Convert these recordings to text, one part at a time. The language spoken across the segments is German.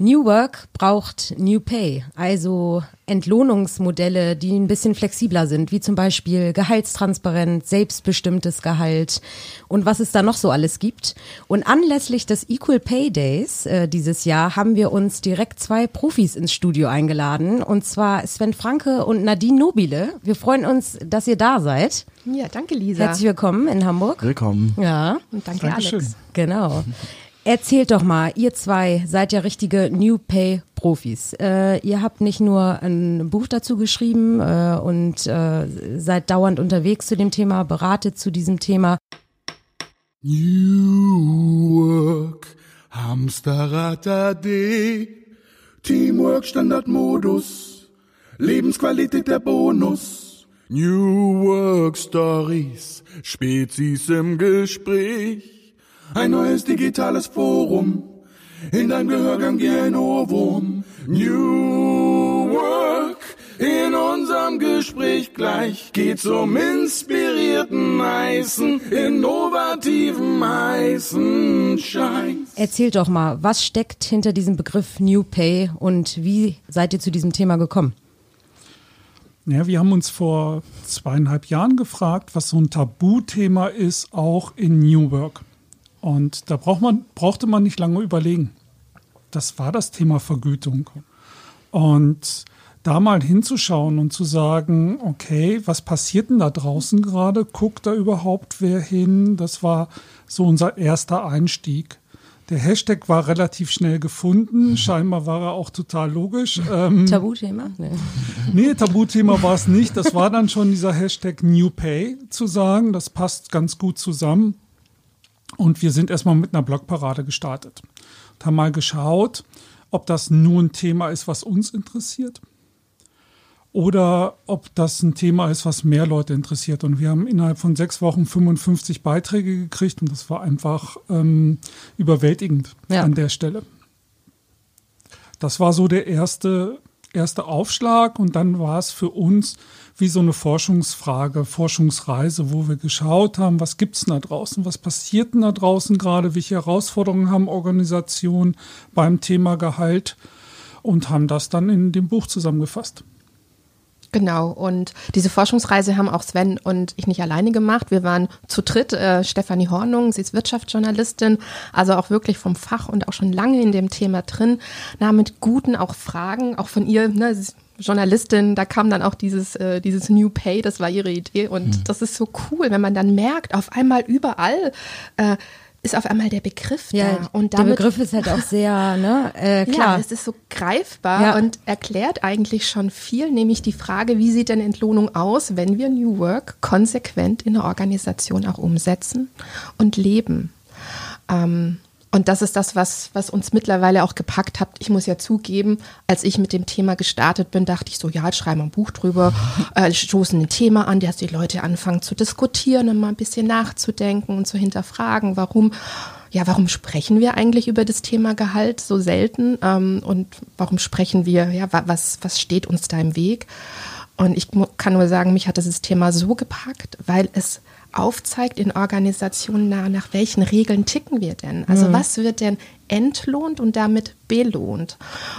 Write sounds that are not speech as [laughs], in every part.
New Work braucht New Pay, also Entlohnungsmodelle, die ein bisschen flexibler sind, wie zum Beispiel Gehaltstransparenz, selbstbestimmtes Gehalt und was es da noch so alles gibt. Und anlässlich des Equal Pay Days äh, dieses Jahr haben wir uns direkt zwei Profis ins Studio eingeladen, und zwar Sven Franke und Nadine Nobile. Wir freuen uns, dass ihr da seid. Ja, danke Lisa. Herzlich willkommen in Hamburg. Willkommen. Ja. Und danke Dankeschön. Alex. Genau. Erzählt doch mal, ihr zwei seid ja richtige New Pay Profis. Äh, ihr habt nicht nur ein Buch dazu geschrieben äh, und äh, seid dauernd unterwegs zu dem Thema, beratet zu diesem Thema. New Work, Hamsterrad AD, Teamwork Standardmodus, Lebensqualität der Bonus. New Work Stories, Spezies im Gespräch, ein neues digitales Forum, in deinem Gehörgang wie ein Ohrwurm. New Work, in unserem Gespräch gleich geht's um inspirierten heißen, innovativen heißen Scheiß. Erzählt doch mal, was steckt hinter diesem Begriff New Pay und wie seid ihr zu diesem Thema gekommen? Ja, wir haben uns vor zweieinhalb Jahren gefragt, was so ein Tabuthema ist, auch in New Work. Und da braucht man, brauchte man nicht lange überlegen. Das war das Thema Vergütung. Und da mal hinzuschauen und zu sagen, okay, was passiert denn da draußen gerade? Guckt da überhaupt wer hin? Das war so unser erster Einstieg. Der Hashtag war relativ schnell gefunden. [laughs] Scheinbar war er auch total logisch. Ähm, [laughs] Tabuthema? Nee. Nee, Tabuthema war es nicht. Das war dann schon dieser Hashtag New Pay zu sagen. Das passt ganz gut zusammen. Und wir sind erstmal mit einer Blogparade gestartet und haben mal geschaut, ob das nur ein Thema ist, was uns interessiert oder ob das ein Thema ist, was mehr Leute interessiert. Und wir haben innerhalb von sechs Wochen 55 Beiträge gekriegt und das war einfach ähm, überwältigend Ja. an der Stelle. Das war so der erste, erste Aufschlag und dann war es für uns wie so eine Forschungsfrage, Forschungsreise, wo wir geschaut haben, was gibt's denn da draußen, was passiert denn da draußen gerade, welche Herausforderungen haben Organisationen beim Thema Gehalt und haben das dann in dem Buch zusammengefasst. Genau, und diese Forschungsreise haben auch Sven und ich nicht alleine gemacht. Wir waren zu dritt, äh, Stefanie Hornung, sie ist Wirtschaftsjournalistin, also auch wirklich vom Fach und auch schon lange in dem Thema drin, na, mit guten auch Fragen, auch von ihr, ne, Journalistin, da kam dann auch dieses, äh, dieses New Pay, das war ihre Idee und das ist so cool, wenn man dann merkt, auf einmal überall äh, ist auf einmal der Begriff Ja, da und der damit Begriff ist halt auch sehr, ne, äh, [laughs] klar. ja, es ist so greifbar Ja. und erklärt eigentlich schon viel, nämlich die Frage, wie sieht denn Entlohnung aus, wenn wir New Work konsequent in der Organisation auch umsetzen und leben. Ähm, und das ist das, was, was uns mittlerweile auch gepackt hat. Ich muss ja zugeben, als ich mit dem Thema gestartet bin, dachte ich so, ja, jetzt schreiben wir ein Buch drüber, [laughs] äh, stoßen ein Thema an, dass die Leute anfangen zu diskutieren und mal ein bisschen nachzudenken und zu hinterfragen, warum, ja, warum sprechen wir eigentlich über das Thema Gehalt so selten ähm, und warum sprechen wir, ja, wa- was, was steht uns da im Weg? Und ich kann nur sagen, mich hat dieses Thema so gepackt, weil es aufzeigt in Organisationen, na, nach welchen Regeln ticken wir denn? Also was wird denn entlohnt und damit belohnt?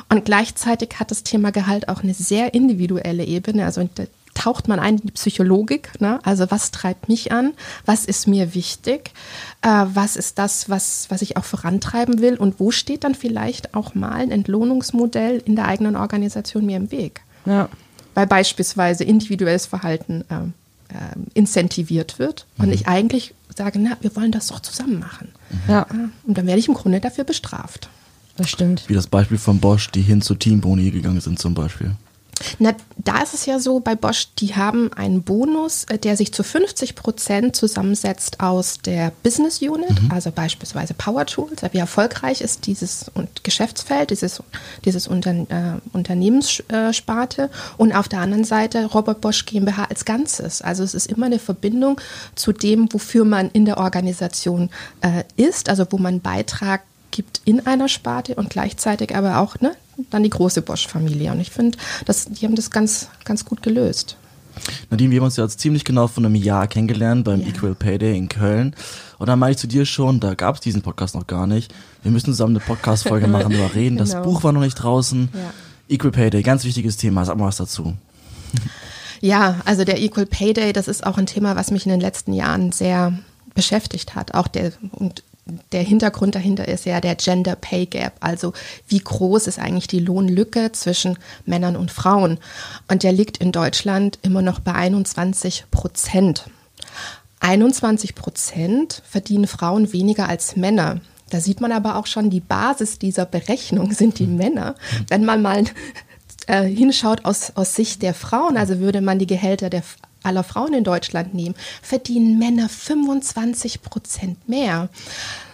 Und gleichzeitig hat das Thema Gehalt auch eine sehr individuelle Ebene. Also da taucht man ein in die Psychologik. Ne? Also was treibt mich an? Was ist mir wichtig? Äh, was ist das, was, was ich auch vorantreiben will? Und wo steht dann vielleicht auch mal ein Entlohnungsmodell in der eigenen Organisation mir im Weg? ja. weil beispielsweise individuelles Verhalten ähm, ähm, incentiviert wird und ich eigentlich sage, na, wir wollen das doch zusammen machen. ja, Ja, und dann werde ich im Grunde dafür bestraft. das stimmt. Wie das Beispiel von Bosch, die hin zu Teamboni gegangen sind zum Beispiel. Na, da ist es ja so bei Bosch, die haben einen Bonus, äh, der sich zu 50 Prozent zusammensetzt aus der Business Unit, also beispielsweise Power Tools. Wie erfolgreich ist dieses Geschäftsfeld, dieses, dieses Unter, äh, Unternehmenssparte und auf der anderen Seite Robert Bosch GmbH als Ganzes. Also es ist immer eine Verbindung zu dem, wofür man in der Organisation äh, ist, also wo man Beitrag gibt in einer Sparte und gleichzeitig aber auch ne, dann die große Bosch-Familie. Und ich finde, die haben das ganz, ganz gut gelöst. Nadine, wir haben uns ja jetzt ziemlich genau vor einem Jahr kennengelernt beim Ja. Equal Pay Day in Köln. Und dann meinte ich zu dir schon, da gab es diesen Podcast noch gar nicht. Wir müssen zusammen eine Podcast-Folge [laughs] machen, darüber reden. Das Genau. Buch war noch nicht draußen. Ja. Equal Pay Day, ganz wichtiges Thema. Sag mal was dazu. Ja, also der Equal Pay Day, das ist auch ein Thema, was mich in den letzten Jahren sehr beschäftigt hat. Auch der und der Hintergrund dahinter ist ja der Gender Pay Gap, also wie groß ist eigentlich die Lohnlücke zwischen Männern und Frauen. Und der liegt in Deutschland immer noch bei 21 Prozent. 21 Prozent verdienen Frauen weniger als Männer. Da sieht man aber auch schon, die Basis dieser Berechnung sind die Männer. Wenn man mal äh, hinschaut aus, aus Sicht der Frauen, also würde man die Gehälter der, aller Frauen in Deutschland nehmen, verdienen Männer 25 Prozent mehr.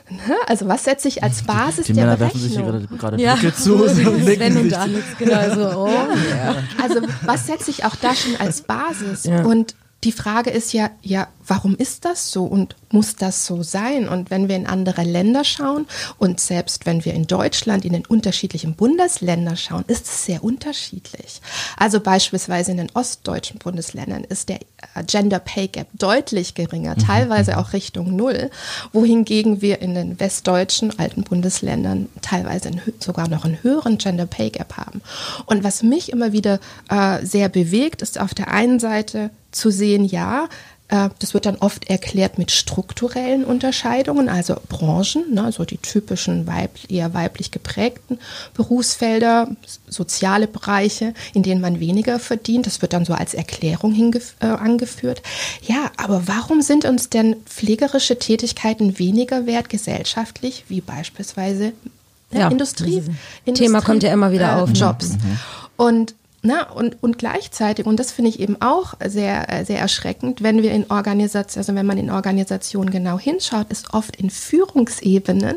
Ne? Also was setze ich als Basis Die der Männer werfen sich hier Berechnung? gerade, gerade Ja. Zu Sven und. [laughs] Alex, genau so. Oh, ja. Also was setze ich auch da schon als Basis? Ja. Und die Frage ist ja, ja, warum ist das so und muss das so sein? Und wenn wir in andere Länder schauen und selbst wenn wir in Deutschland in den unterschiedlichen Bundesländern schauen, ist es sehr unterschiedlich. Also beispielsweise in den ostdeutschen Bundesländern ist der äh, Gender Pay Gap deutlich geringer, teilweise auch Richtung Null, wohingegen wir in den westdeutschen alten Bundesländern teilweise hö- sogar noch einen höheren Gender Pay Gap haben. Und was mich immer wieder äh, sehr bewegt, ist auf der einen Seite zu sehen, ja, äh, das wird dann oft erklärt mit strukturellen Unterscheidungen, also Branchen, ne, so die typischen weib eher weiblich geprägten Berufsfelder, soziale Bereiche, in denen man weniger verdient. Das wird dann so als Erklärung äh, angeführt. Ja, aber warum sind uns denn pflegerische Tätigkeiten weniger wert gesellschaftlich, wie beispielsweise ne, Ja, Industrie? ein Thema kommt ja immer wieder äh, auf, ne? Jobs. Und na, und, und gleichzeitig, und das finde ich eben auch sehr, äh, sehr erschreckend, wenn wir in Organisationen, also wenn man in Organisationen genau hinschaut, ist oft in Führungsebenen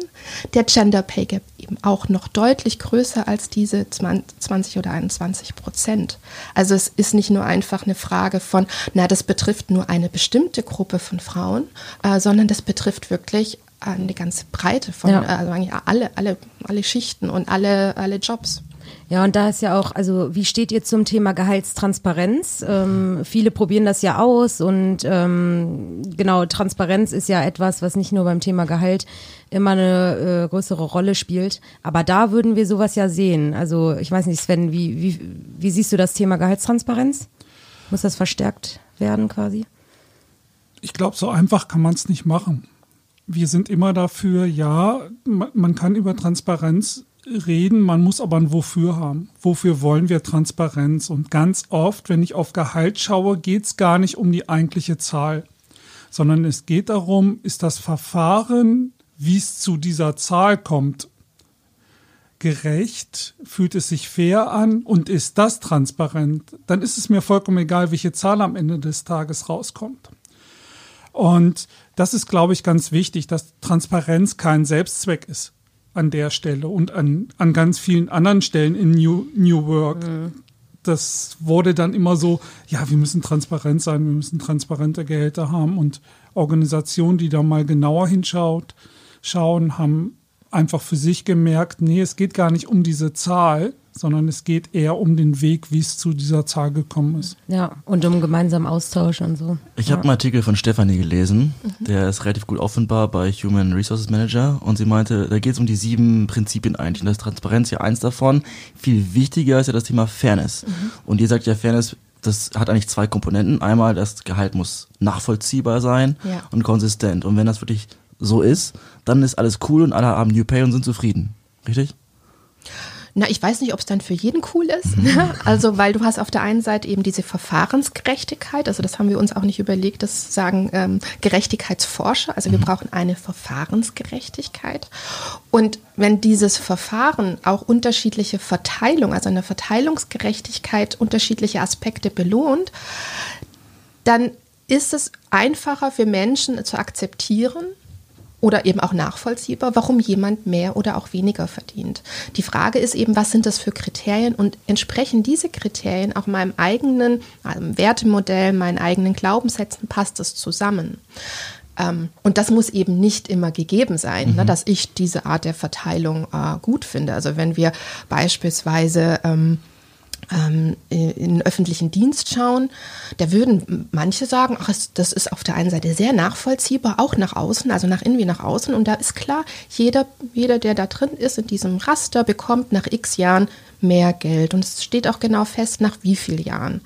der Gender Pay Gap eben auch noch deutlich größer als diese 20 oder 21 Prozent. Also es ist nicht nur einfach eine Frage von, na, das betrifft nur eine bestimmte Gruppe von Frauen, äh, sondern das betrifft wirklich eine ganze Breite von, Ja. äh, also eigentlich alle, alle, alle Schichten und alle, alle Jobs. Ja, und da ist ja auch, also wie steht ihr zum Thema Gehaltstransparenz? Ähm, viele probieren das ja aus und ähm, genau, Transparenz ist ja etwas, was nicht nur beim Thema Gehalt immer eine äh, größere Rolle spielt. Aber da würden wir sowas ja sehen. Also ich weiß nicht, Sven, wie, wie, wie siehst du das Thema Gehaltstransparenz? Muss das verstärkt werden quasi? Ich glaube, so einfach kann man es nicht machen. Wir sind immer dafür, ja, man, man kann über Transparenz reden, man muss aber ein Wofür haben. Wofür wollen wir Transparenz? Und ganz oft, wenn ich auf Gehalt schaue, geht es gar nicht um die eigentliche Zahl, sondern es geht darum, ist das Verfahren, wie es zu dieser Zahl kommt, gerecht, fühlt es sich fair an und ist das transparent, dann ist es mir vollkommen egal, welche Zahl am Ende des Tages rauskommt. Und das ist, glaube ich, ganz wichtig, dass Transparenz kein Selbstzweck ist an der Stelle und an, an ganz vielen anderen Stellen in New, New Work. Das wurde dann immer so, ja, wir müssen transparent sein, wir müssen transparente Gehälter haben und Organisationen, die da mal genauer hinschaut, schauen, haben einfach für sich gemerkt, nee, es geht gar nicht um diese Zahl, sondern es geht eher um den Weg, wie es zu dieser Zahl gekommen ist. Ja, und um gemeinsamen Austausch und so. Ich habe einen Artikel von Stefanie gelesen, der ist relativ gut auffindbar bei Human Resources Manager und sie meinte, da geht es um die sieben Prinzipien eigentlich und da ist Transparenz ja eins davon. Viel wichtiger ist ja das Thema Fairness. Und ihr sagt ja, Fairness, das hat eigentlich zwei Komponenten. Einmal, das Gehalt muss nachvollziehbar sein Ja. und konsistent. Und wenn das wirklich so ist, dann ist alles cool und alle haben New Pay und sind zufrieden. Richtig? Na, ich weiß nicht, ob es dann für jeden cool ist. ne? Also, weil du hast auf der einen Seite eben diese Verfahrensgerechtigkeit, also das haben wir uns auch nicht überlegt, das sagen ähm, Gerechtigkeitsforscher, also wir brauchen eine Verfahrensgerechtigkeit. Und wenn dieses Verfahren auch unterschiedliche Verteilung, also eine Verteilungsgerechtigkeit, unterschiedliche Aspekte belohnt, dann ist es einfacher für Menschen zu akzeptieren oder eben auch nachvollziehbar, warum jemand mehr oder auch weniger verdient. Die Frage ist eben, was sind das für Kriterien und entsprechen diese Kriterien auch meinem eigenen ähm, Wertemodell, meinen eigenen Glaubenssätzen, passt das zusammen? Ähm, und das muss eben nicht immer gegeben sein, ne, dass ich diese Art der Verteilung äh, gut finde. Also wenn wir beispielsweise ähm, in den öffentlichen Dienst schauen, da würden manche sagen, ach, das ist auf der einen Seite sehr nachvollziehbar, auch nach außen, also nach innen wie nach außen. Und da ist klar, jeder, jeder, der da drin ist, in diesem Raster, bekommt nach x Jahren mehr Geld. Und es steht auch genau fest, nach wie vielen Jahren.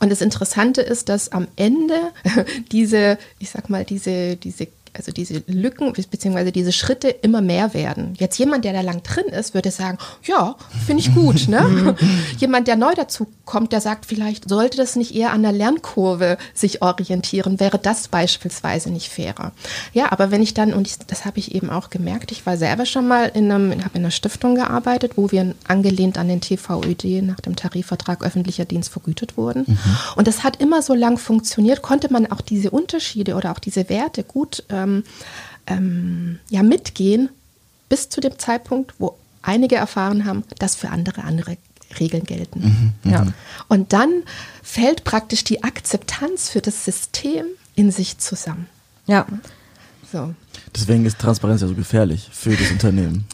Und das Interessante ist, dass am Ende [laughs] diese, ich sag mal, diese, diese also diese Lücken bzw. diese Schritte immer mehr werden. Jetzt jemand, der da lang drin ist, würde sagen, ja, finde ich gut. Ne? [laughs] jemand, der neu dazu kommt, der sagt vielleicht, sollte das nicht eher an der Lernkurve sich orientieren, wäre das beispielsweise nicht fairer. Ja, aber wenn ich dann, und ich, das habe ich eben auch gemerkt, ich war selber schon mal in einem, habe in einer Stiftung gearbeitet, wo wir angelehnt an den TVÖD nach dem Tarifvertrag öffentlicher Dienst vergütet wurden. Mhm. Und das hat immer so lang funktioniert, konnte man auch diese Unterschiede oder auch diese Werte gut äh, ähm, ähm, ja, mitgehen bis zu dem Zeitpunkt, wo einige erfahren haben, dass für andere andere Regeln gelten. Mhm, mhm, ja. Und dann fällt praktisch die Akzeptanz für das System in sich zusammen. Ja. So. Deswegen ist Transparenz ja so gefährlich für das Unternehmen.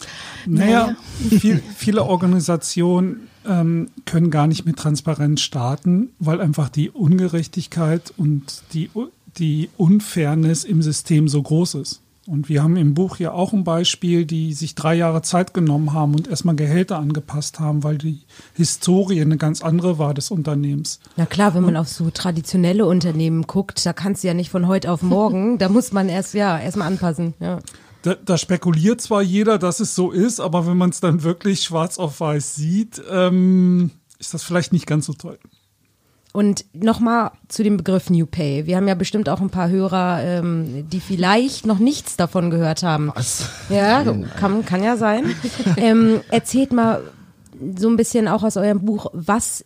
Naja, viel, viele Organisationen ähm, können gar nicht mit Transparenz starten, weil einfach die Ungerechtigkeit und die die Unfairness im System so groß ist. Und wir haben im Buch ja auch ein Beispiel, die sich drei Jahre Zeit genommen haben und erstmal Gehälter angepasst haben, weil die Historie eine ganz andere war des Unternehmens. Na klar, wenn man auf so traditionelle Unternehmen guckt, da kannst du ja nicht von heute auf morgen, da muss man erst ja erstmal anpassen. Ja. Da, da, spekuliert zwar jeder, dass es so ist, aber wenn man es dann wirklich schwarz auf weiß sieht, ähm, ist das vielleicht nicht ganz so toll. Und nochmal zu dem Begriff New Pay. Wir haben ja bestimmt auch ein paar Hörer, ähm, die vielleicht noch nichts davon gehört haben. Was? Ja, kann, kann ja sein. ähm, erzählt mal so ein bisschen auch aus eurem Buch, was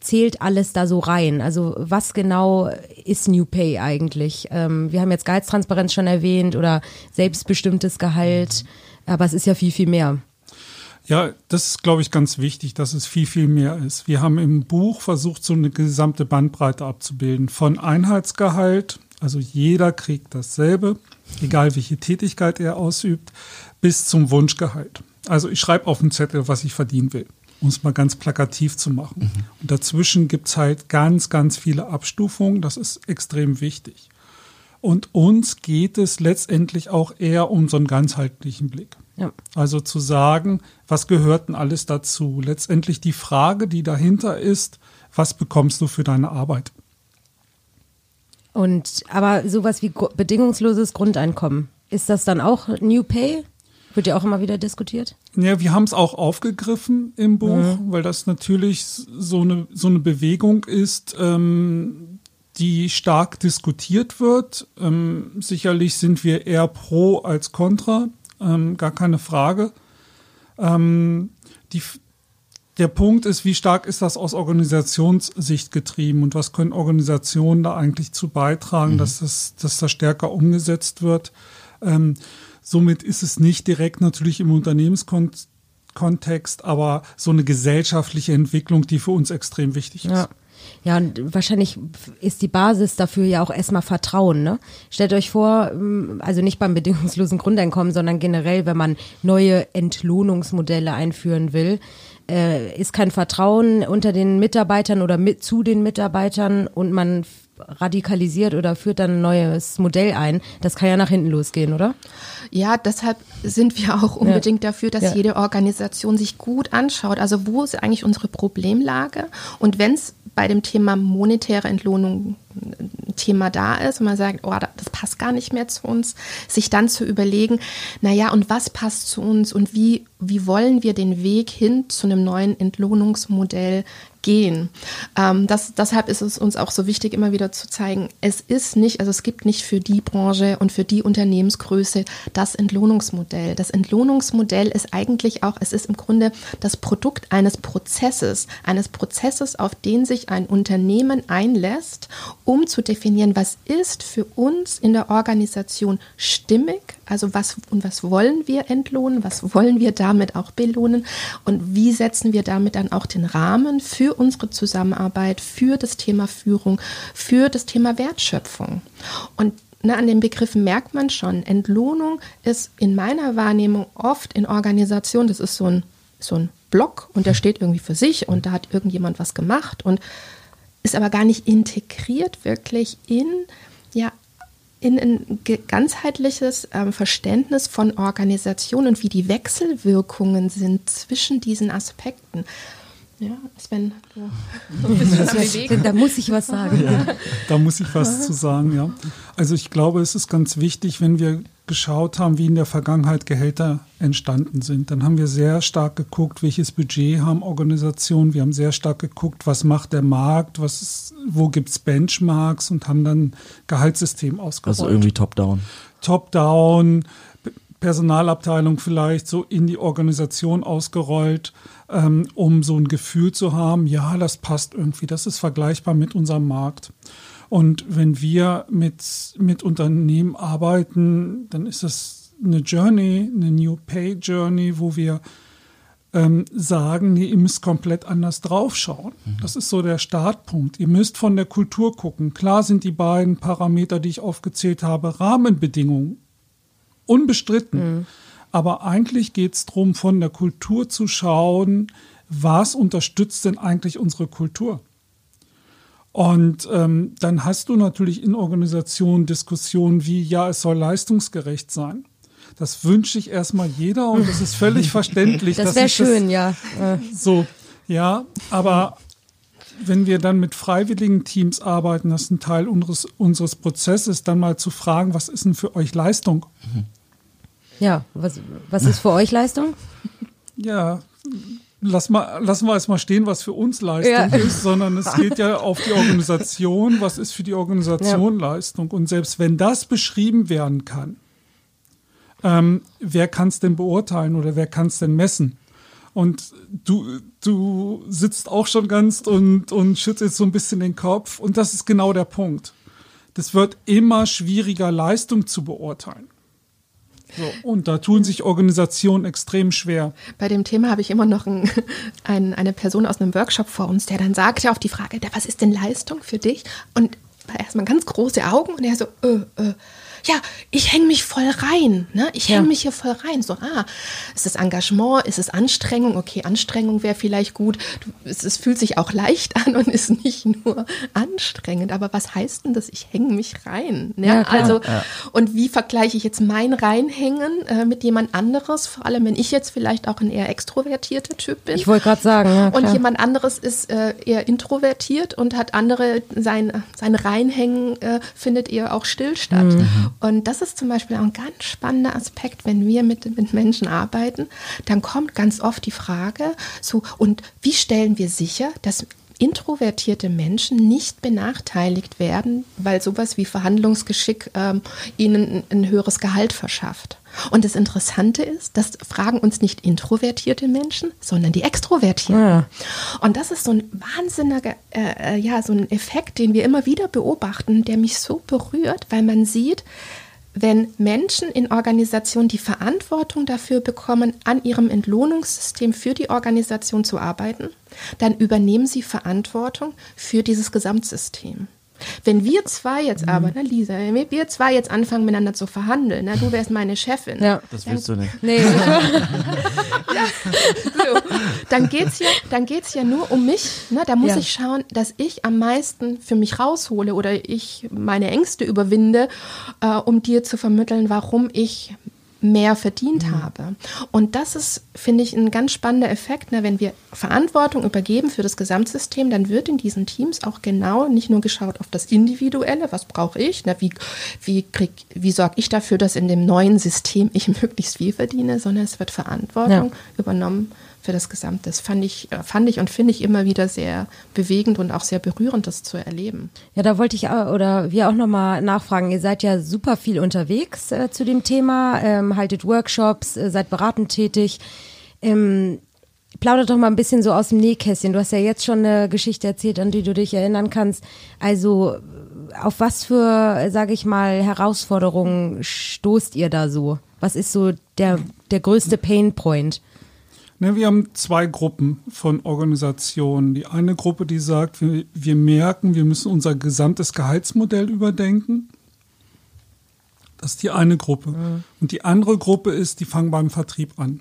zählt alles da so rein? Also was genau ist New Pay eigentlich? Ähm, wir haben jetzt Gehaltstransparenz schon erwähnt oder selbstbestimmtes Gehalt, aber es ist ja viel, viel mehr. Ja, das ist, glaube ich, ganz wichtig, dass es viel, viel mehr ist. Wir haben im Buch versucht, so eine gesamte Bandbreite abzubilden. Von Einheitsgehalt, also jeder kriegt dasselbe, egal welche Tätigkeit er ausübt, bis zum Wunschgehalt. Also ich schreibe auf den Zettel, was ich verdienen will, um es mal ganz plakativ zu machen. Mhm. Und dazwischen gibt es halt ganz, ganz viele Abstufungen. Das ist extrem wichtig. Und uns geht es letztendlich auch eher um so einen ganzheitlichen Blick. Ja. Also zu sagen, was gehört denn alles dazu? Letztendlich die Frage, die dahinter ist, was bekommst du für deine Arbeit? Und aber sowas wie bedingungsloses Grundeinkommen, ist das dann auch New Pay? Wird ja auch immer wieder diskutiert? Ja, wir haben es auch aufgegriffen im Buch, mhm. weil das natürlich so eine, so eine Bewegung ist, ähm, die stark diskutiert wird. Ähm, sicherlich sind wir eher pro als contra ähm, gar keine Frage. Ähm, die, der Punkt ist, wie stark ist das aus Organisationssicht getrieben und was können Organisationen da eigentlich zu beitragen, mhm. dass, das, dass das stärker umgesetzt wird. Ähm, somit ist es nicht direkt natürlich im Unternehmenskontext, aber so eine gesellschaftliche Entwicklung, die für uns extrem wichtig ist. Ja. Ja, und wahrscheinlich ist die Basis dafür ja auch erstmal Vertrauen. Ne? Stellt euch vor, ähm, also nicht beim bedingungslosen Grundeinkommen, sondern generell, wenn man neue Entlohnungsmodelle einführen will, äh, ist kein Vertrauen unter den Mitarbeitern oder mit zu den Mitarbeitern und man radikalisiert oder führt dann ein neues Modell ein. Das kann ja nach hinten losgehen, oder? Ja, deshalb sind wir auch unbedingt ja. dafür, dass ja. jede Organisation sich gut anschaut. Also wo ist eigentlich unsere Problemlage? Und wenn es bei dem Thema monetäre Entlohnung Thema da ist und man sagt, oh, das passt gar nicht mehr zu uns, sich dann zu überlegen, naja, und was passt zu uns und wie, wie wollen wir den Weg hin zu einem neuen Entlohnungsmodell gehen. Ähm, das, deshalb ist es uns auch so wichtig, immer wieder zu zeigen, es ist nicht, also es gibt nicht für die Branche und für die Unternehmensgröße das Entlohnungsmodell. Das Entlohnungsmodell ist eigentlich auch, es ist im Grunde das Produkt eines Prozesses, eines Prozesses, auf den sich ein Unternehmen einlässt, um zu definieren, was ist für uns in der Organisation stimmig, also was und was wollen wir entlohnen, was wollen wir damit auch belohnen und wie setzen wir damit dann auch den Rahmen für unsere Zusammenarbeit, für das Thema Führung, für das Thema Wertschöpfung. Und na, an den Begriffen merkt man schon, Entlohnung ist in meiner Wahrnehmung oft in Organisationen, das ist so ein, so ein Block und der steht irgendwie für sich und da hat irgendjemand was gemacht und ist aber gar nicht integriert wirklich in ja in ein ganzheitliches ähm, Verständnis von Organisation und wie die Wechselwirkungen sind zwischen diesen Aspekten. Ja, Sven, du [laughs] da muss ich was sagen. Ja, da muss ich was zu sagen, ja. Also ich glaube, es ist ganz wichtig, wenn wir geschaut haben, wie in der Vergangenheit Gehälter entstanden sind, dann haben wir sehr stark geguckt, welches Budget haben Organisationen. Wir haben sehr stark geguckt, was macht der Markt, was ist, wo gibt es Benchmarks und haben dann Gehaltssystem ausgerollt. Also irgendwie top-down. Top-down, Personalabteilung vielleicht so in die Organisation ausgerollt ähm, um so ein Gefühl zu haben, ja, das passt irgendwie, das ist vergleichbar mit unserem Markt. Und wenn wir mit, mit Unternehmen arbeiten, dann ist das eine Journey, eine New Pay Journey, wo wir ähm, sagen, nee, ihr müsst komplett anders draufschauen. Mhm. Das ist so der Startpunkt. Ihr müsst von der Kultur gucken. Klar sind die beiden Parameter, die ich aufgezählt habe, Rahmenbedingungen. Unbestritten. Mhm. Aber eigentlich geht es darum, von der Kultur zu schauen, was unterstützt denn eigentlich unsere Kultur? Und ähm, dann hast du natürlich in Organisationen Diskussionen wie, ja, es soll leistungsgerecht sein. Das wünsche ich erstmal jeder und das ist völlig [laughs] verständlich. Das wäre schön, das, ja. So, ja, aber wenn wir dann mit freiwilligen Teams arbeiten, das ist ein Teil unseres, unseres Prozesses, dann mal zu fragen, was ist denn für euch Leistung? Ja, was, was ist für euch Leistung? Ja, lass mal, lassen wir erstmal stehen, was für uns Leistung ja. ist, sondern es geht ja auf die Organisation, was ist für die Organisation ja. Leistung. Und selbst wenn das beschrieben werden kann, ähm, wer kann es denn beurteilen oder wer kann es denn messen? Und du, du sitzt auch schon ganz und, und schüttelst so ein bisschen den Kopf. Und das ist genau der Punkt. Das wird immer schwieriger, Leistung zu beurteilen. So, und da tun sich Organisationen extrem schwer. Bei dem Thema habe ich immer noch ein, [laughs] ein, eine Person aus einem Workshop vor uns, der dann sagte auf die Frage, was ist denn Leistung für dich? Und erstmal ganz große Augen und er so, äh, äh, ja, ich hänge mich voll rein. Ne? Ich hänge ja. mich hier voll rein. So, ah, ist es Engagement, ist es Anstrengung? Okay, Anstrengung wäre vielleicht gut. Es, es, fühlt sich auch leicht [laughs] an und ist nicht nur anstrengend. Aber was heißt denn das? Ich hänge mich rein. Ne? Ja, also, ja. und wie vergleiche ich jetzt mein Reinhängen äh, mit jemand anderes? Vor allem, wenn ich jetzt vielleicht auch ein eher extrovertierter Typ bin. Ich wollte gerade sagen, ja, Und jemand anderes ist äh, eher introvertiert und hat andere, sein, sein Reinhängen äh, findet eher auch still statt. Mhm. Und das ist zum Beispiel auch ein ganz spannender Aspekt, wenn wir mit, mit Menschen arbeiten, dann kommt ganz oft die Frage, so, und wie stellen wir sicher, dass introvertierte Menschen nicht benachteiligt werden, weil sowas wie Verhandlungsgeschick ähm, ihnen ein, ein höheres Gehalt verschafft. Und das Interessante ist, das fragen uns nicht introvertierte Menschen, sondern die Extrovertierten. Ja. Und das ist so ein wahnsinniger, äh, äh, ja, so ein Effekt, den wir immer wieder beobachten, der mich so berührt, weil man sieht, wenn Menschen in Organisationen die Verantwortung dafür bekommen, an ihrem Entlohnungssystem für die Organisation zu arbeiten, dann übernehmen sie Verantwortung für dieses Gesamtsystem. Wenn wir zwei jetzt mhm. aber, ne, Lisa, wenn wir zwei jetzt anfangen miteinander zu verhandeln, ne, du wärst meine Chefin. Ja. Das willst du nicht. Nee. [laughs] ja, so. Dann geht's ja, dann geht's ja nur um mich. Ne? Da muss ja. ich schauen, dass ich am meisten für mich raushole oder ich meine Ängste überwinde, äh, um dir zu vermitteln, warum ich mehr verdient mhm. habe. Und das ist, finde ich, ein ganz spannender Effekt. Ne? Wenn wir Verantwortung übergeben für das Gesamtsystem, dann wird in diesen Teams auch genau nicht nur geschaut auf das Individuelle, was brauche ich, ne? wie, wie, wie sorge ich dafür, dass in dem neuen System ich [laughs] möglichst viel verdiene, sondern es wird Verantwortung ja. übernommen für das Gesamte. Das fand ich, äh, fand ich und finde ich immer wieder sehr bewegend und auch sehr berührend, das zu erleben. Ja, da wollte ich auch, oder wir auch nochmal nachfragen. Ihr seid ja super viel unterwegs äh, zu dem Thema, ähm, haltet Workshops, äh, seid beratend tätig. Ähm, plaudert doch mal ein bisschen so aus dem Nähkästchen. Du hast ja jetzt schon eine Geschichte erzählt, an die du dich erinnern kannst. Also auf was für, sage ich mal, Herausforderungen stoßt ihr da so? Was ist so der, der größte Painpoint? Ne, wir haben zwei Gruppen von Organisationen. Die eine Gruppe, die sagt, wir, wir merken, wir müssen unser gesamtes Gehaltsmodell überdenken. Das ist die eine Gruppe. Mhm. Und die andere Gruppe ist, die fangen beim Vertrieb an.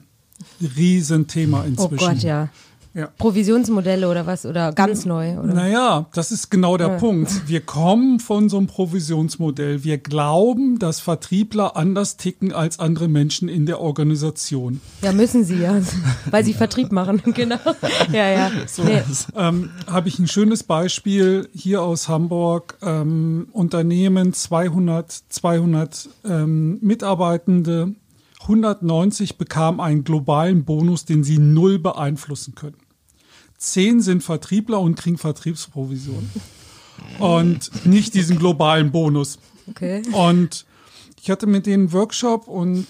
Riesenthema Oh inzwischen. Gott, ja. Ja. Provisionsmodelle oder was? Oder ganz neu? Oder? Naja, das ist genau der Ja. Punkt. Wir kommen von so einem Provisionsmodell. Wir glauben, dass Vertriebler anders ticken als andere Menschen in der Organisation. Ja, müssen sie ja. [laughs] Weil sie Vertrieb machen, [laughs] genau. Ja, ja. Nee. Ähm, Habe ich ein schönes Beispiel hier aus Hamburg. Ähm, Unternehmen 200, 200 ähm, Mitarbeitende, 190 bekamen einen globalen Bonus, den sie null beeinflussen können. Zehn sind Vertriebler und kriegen Vertriebsprovision. Und nicht diesen globalen Bonus. Okay. Und ich hatte mit denen einen Workshop und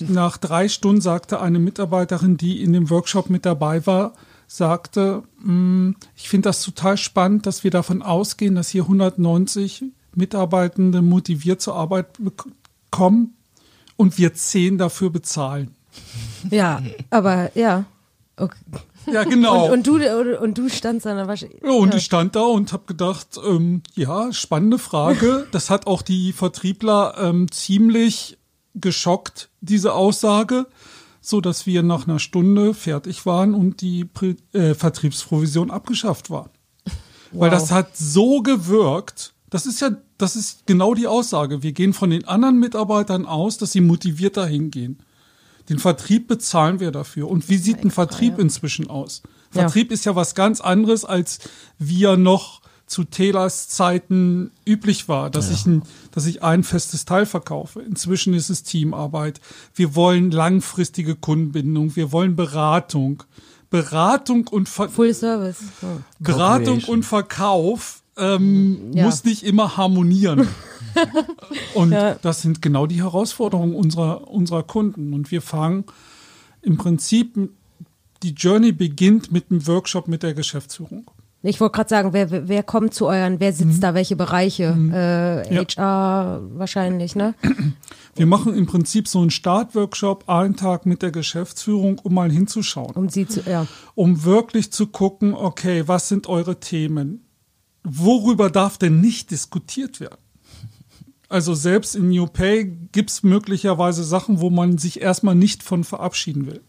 nach drei Stunden sagte eine Mitarbeiterin, die in dem Workshop mit dabei war, sagte, "Mm, ich finde das total spannend, dass wir davon ausgehen, dass hier 190 Mitarbeitende motiviert zur Arbeit kommen und wir zehn dafür bezahlen. Ja, aber ja. Okay. Ja, genau. Und, und, du, und, du standst dann wahrscheinlich. Ja, und ich stand da und habe gedacht, ähm, ja, spannende Frage. [laughs] Das hat auch die Vertriebler ähm, ziemlich geschockt, diese Aussage, so dass wir nach einer Stunde fertig waren und die äh, Vertriebsprovision abgeschafft war. Weil das hat so gewirkt. Das ist ja, das ist genau die Aussage. Wir gehen von den anderen Mitarbeitern aus, dass sie motivierter hingehen. Den Vertrieb bezahlen wir dafür. Und wie sieht ein Vertrieb inzwischen aus? Ja. Vertrieb ist ja was ganz anderes, als wir noch zu Taylors Zeiten üblich war, dass, ich ein, dass ich ein festes Teil verkaufe. Inzwischen ist es Teamarbeit. Wir wollen langfristige Kundenbindung. Wir wollen Beratung. Beratung und Ver Full Service. Oh. Beratung und Verkauf ähm, Ja. muss nicht immer harmonieren. [laughs] und Ja. das sind genau die Herausforderungen unserer, unserer Kunden. Und wir fangen im Prinzip, die Journey beginnt mit einem Workshop mit der Geschäftsführung. Ich wollte gerade sagen, wer, wer- kommt zu euren, wer sitzt da, welche Bereiche? Äh, Ja. HR wahrscheinlich, ne? Wir machen im Prinzip so einen Startworkshop, einen Tag mit der Geschäftsführung, um mal hinzuschauen. Um sie zu, ja. um wirklich zu gucken, okay, was sind eure Themen? Worüber darf denn nicht diskutiert werden? Also selbst in New Pay gibt es möglicherweise Sachen, wo man sich erstmal nicht von verabschieden will.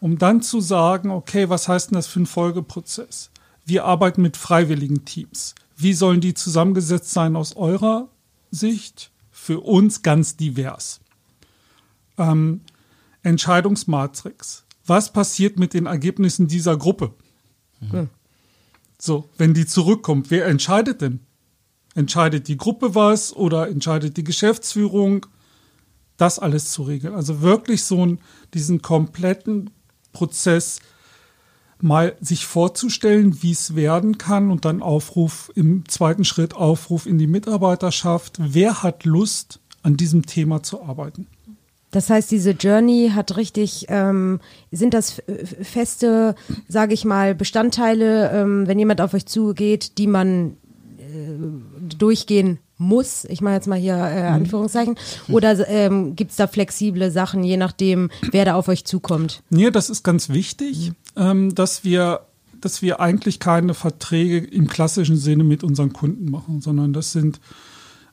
Um dann zu sagen, okay, was heißt denn das für ein Folgeprozess? Wir arbeiten mit freiwilligen Teams. Wie sollen die zusammengesetzt sein aus eurer Sicht? Für uns ganz divers. Ähm, Entscheidungsmatrix. Was passiert mit den Ergebnissen dieser Gruppe? So, wenn die zurückkommt, wer entscheidet denn? Entscheidet die Gruppe was oder entscheidet die Geschäftsführung? Das alles zu regeln. Also wirklich so einen, diesen kompletten Prozess mal sich vorzustellen, wie es werden kann und dann Aufruf im zweiten Schritt Aufruf in die Mitarbeiterschaft. Wer hat Lust, an diesem Thema zu arbeiten? Das heißt, diese Journey hat richtig, ähm, sind das feste, sage ich mal, Bestandteile, ähm, wenn jemand auf euch zugeht, die man äh, durchgehen muss, ich mache jetzt mal hier äh, Anführungszeichen, oder ähm, gibt es da flexible Sachen, je nachdem, wer da auf euch zukommt? Nee, das ist ganz wichtig, ähm, dass wir dass wir eigentlich keine Verträge im klassischen Sinne mit unseren Kunden machen, sondern das sind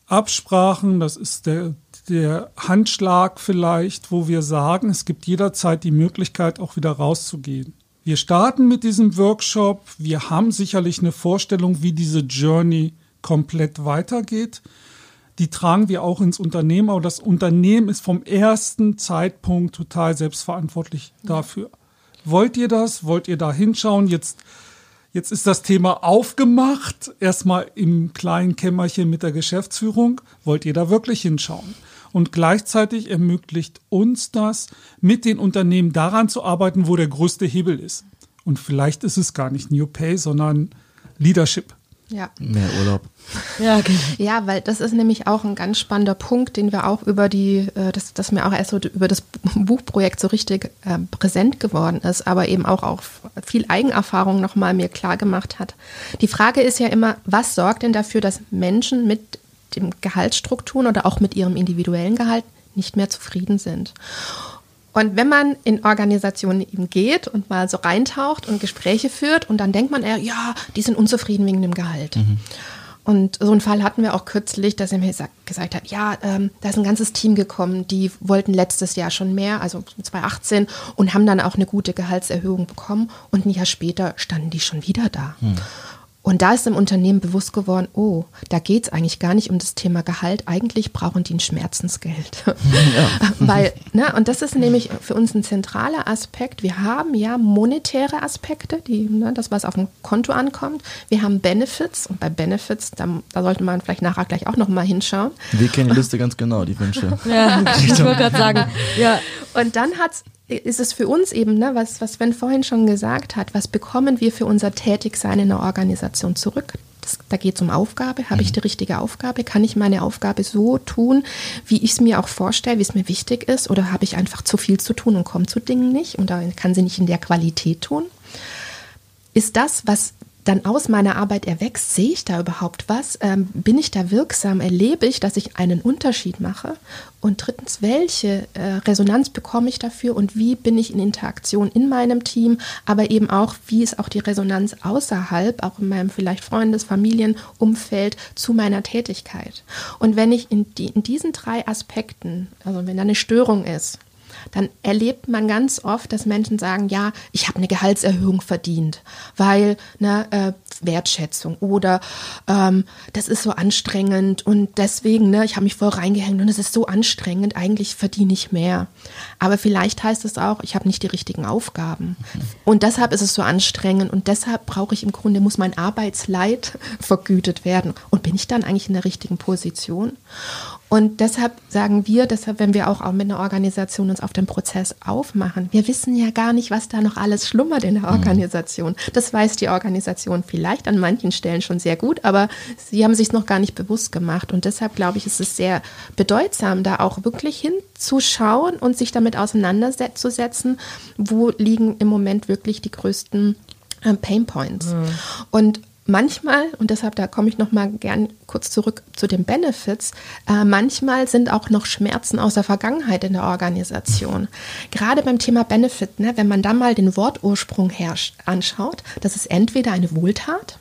Absprachen, das ist der, der Handschlag vielleicht, wo wir sagen, es gibt jederzeit die Möglichkeit, auch wieder rauszugehen. Wir starten mit diesem Workshop. Wir haben sicherlich eine Vorstellung, wie diese Journey komplett weitergeht. Die tragen wir auch ins Unternehmen, aber das Unternehmen ist vom ersten Zeitpunkt total selbstverantwortlich dafür. Wollt ihr das? Wollt ihr da hinschauen? Jetzt, jetzt ist das Thema aufgemacht. Erstmal im kleinen Kämmerchen mit der Geschäftsführung. Wollt ihr da wirklich hinschauen? Und gleichzeitig ermöglicht uns das, mit den Unternehmen daran zu arbeiten, wo der größte Hebel ist. Und vielleicht ist es gar nicht New Pay, sondern Leadership. Ja. Mehr Urlaub. [laughs] Ja, genau. Ja, weil das ist nämlich auch ein ganz spannender Punkt, den wir auch über die, äh, das, das mir auch erst so über das [laughs] Buchprojekt so richtig äh, präsent geworden ist, aber eben auch auch viel Eigenerfahrung nochmal mir klar gemacht hat. Die Frage ist ja immer, was sorgt denn dafür, dass Menschen mit dem Gehaltsstrukturen oder auch mit ihrem individuellen Gehalt nicht mehr zufrieden sind? Und wenn man in Organisationen eben geht und mal so reintaucht und Gespräche führt und dann denkt man eher, ja, die sind unzufrieden wegen dem Gehalt. Und so einen Fall hatten wir auch kürzlich, dass er mir gesagt hat, ja, ähm, da ist ein ganzes Team gekommen, die wollten letztes Jahr schon mehr, also 2018, und haben dann auch eine gute Gehaltserhöhung bekommen. Und ein Jahr später standen die schon wieder da. Hm. Und da ist dem Unternehmen bewusst geworden, oh, da geht es eigentlich gar nicht um das Thema Gehalt. Eigentlich brauchen die ein Schmerzensgeld. [laughs] Ja. [laughs] Weil, ne, und das ist nämlich für uns ein zentraler Aspekt. Wir haben ja monetäre Aspekte, die, ne, das, was auf dem Konto ankommt. Wir haben Benefits und bei Benefits, da, da sollte man vielleicht nachher gleich auch nochmal hinschauen. Wir kennen die Liste [laughs] ganz genau, die Wünsche. ja, ich wollte gerade sagen. Ja. Und dann hat es ist es für uns eben, ne, was, was Sven vorhin schon gesagt hat, was bekommen wir für unser Tätigsein in der Organisation zurück? Das, da geht es um Aufgabe. Habe mhm. ich die richtige Aufgabe? Kann ich meine Aufgabe so tun, wie ich es mir auch vorstelle, wie es mir wichtig ist? Oder habe ich einfach zu viel zu tun und komme zu Dingen nicht und da kann sie nicht in der Qualität tun? Ist das, was dann aus meiner Arbeit erwächst, sehe ich da überhaupt was? Ähm, bin ich da wirksam? Erlebe ich, dass ich einen Unterschied mache? Und drittens, welche äh, Resonanz bekomme ich dafür und wie bin ich in Interaktion in meinem Team, aber eben auch, wie ist auch die Resonanz außerhalb, auch in meinem vielleicht Freundes-, Familienumfeld zu meiner Tätigkeit? Und wenn ich in, die, in diesen drei Aspekten, also wenn da eine Störung ist, dann erlebt man ganz oft, dass Menschen sagen, ja, ich habe eine Gehaltserhöhung verdient, weil ne, äh, Wertschätzung oder ähm, das ist so anstrengend und deswegen, ne, ich habe mich voll reingehängt und es ist so anstrengend, eigentlich verdiene ich mehr. Aber vielleicht heißt es auch, ich habe nicht die richtigen Aufgaben. Und deshalb ist es so anstrengend und deshalb brauche ich im Grunde, muss mein Arbeitsleid [laughs] vergütet werden. Und bin ich dann eigentlich in der richtigen Position? Und deshalb sagen wir, deshalb, wenn wir auch, auch mit einer Organisation uns auf den Prozess aufmachen, wir wissen ja gar nicht, was da noch alles schlummert in der mhm. Organisation. Das weiß die Organisation vielleicht an manchen Stellen schon sehr gut, aber sie haben sich noch gar nicht bewusst gemacht. Und deshalb glaube ich, ist es sehr bedeutsam, da auch wirklich hinzuschauen und sich damit auseinanderzusetzen, wo liegen im Moment wirklich die größten äh, Pain Points. Mhm. Und manchmal, und deshalb da komme ich noch mal gern kurz zurück zu den Benefits, äh, manchmal sind auch noch Schmerzen aus der Vergangenheit in der Organisation. Gerade beim Thema Benefit, ne, wenn man da mal den Wortursprung herrscht, anschaut, das ist entweder eine Wohltat,